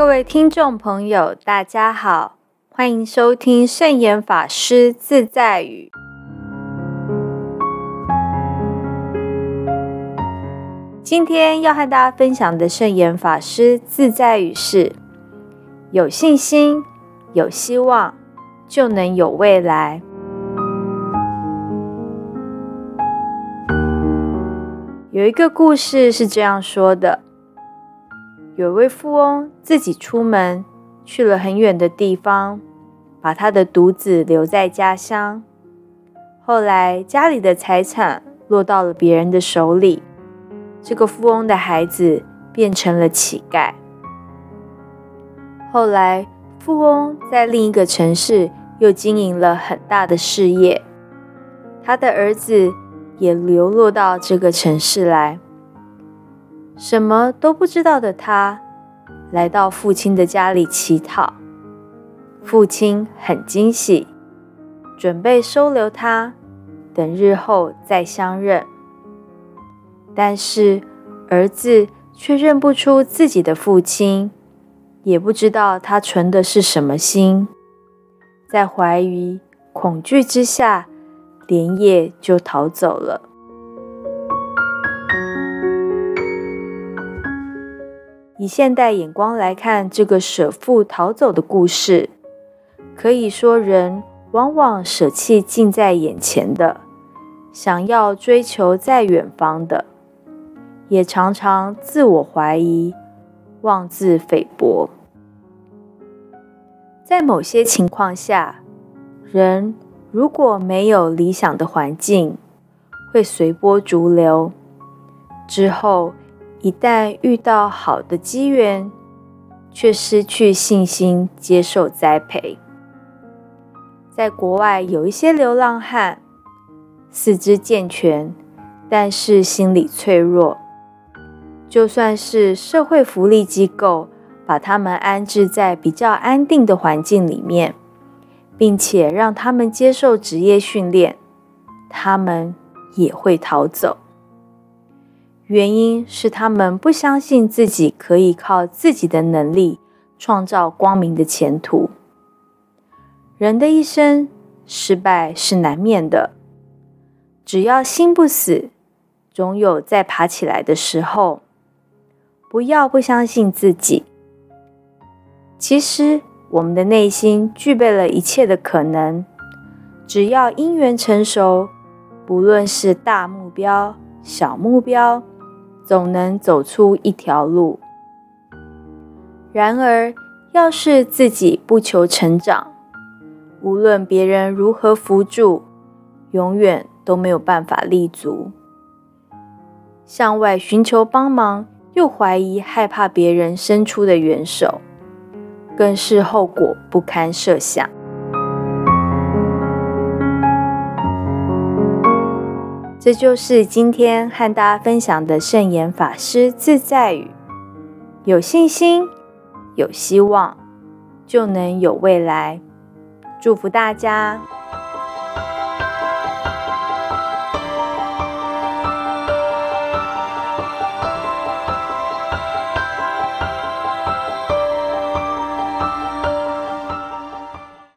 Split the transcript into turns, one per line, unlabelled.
各位听众朋友，大家好，欢迎收听圣严法师自在语。今天要和大家分享的圣严法师自在语是：有信心、有希望，就能有未来。有一个故事是这样说的。有位富翁自己出门去了很远的地方，把他的独子留在家乡。后来家里的财产落到了别人的手里，这个富翁的孩子变成了乞丐。后来富翁在另一个城市又经营了很大的事业，他的儿子也流落到这个城市来。什么都不知道的他，来到父亲的家里乞讨。父亲很惊喜，准备收留他，等日后再相认。但是儿子却认不出自己的父亲，也不知道他存的是什么心，在怀疑、恐惧之下，连夜就逃走了。以现代眼光来看，这个舍父逃走的故事，可以说人往往舍弃近在眼前的，想要追求在远方的，也常常自我怀疑、妄自菲薄。在某些情况下，人如果没有理想的环境，会随波逐流，之后。一旦遇到好的机缘，却失去信心接受栽培。在国外有一些流浪汉，四肢健全，但是心理脆弱。就算是社会福利机构把他们安置在比较安定的环境里面，并且让他们接受职业训练，他们也会逃走。原因是他们不相信自己可以靠自己的能力创造光明的前途。人的一生失败是难免的，只要心不死，总有再爬起来的时候。不要不相信自己。其实我们的内心具备了一切的可能，只要因缘成熟，不论是大目标、小目标。总能走出一条路。然而，要是自己不求成长，无论别人如何扶助，永远都没有办法立足。向外寻求帮忙，又怀疑害怕别人伸出的援手，更是后果不堪设想。这就是今天和大家分享的圣言法师自在语：有信心、有希望，就能有未来。祝福大家！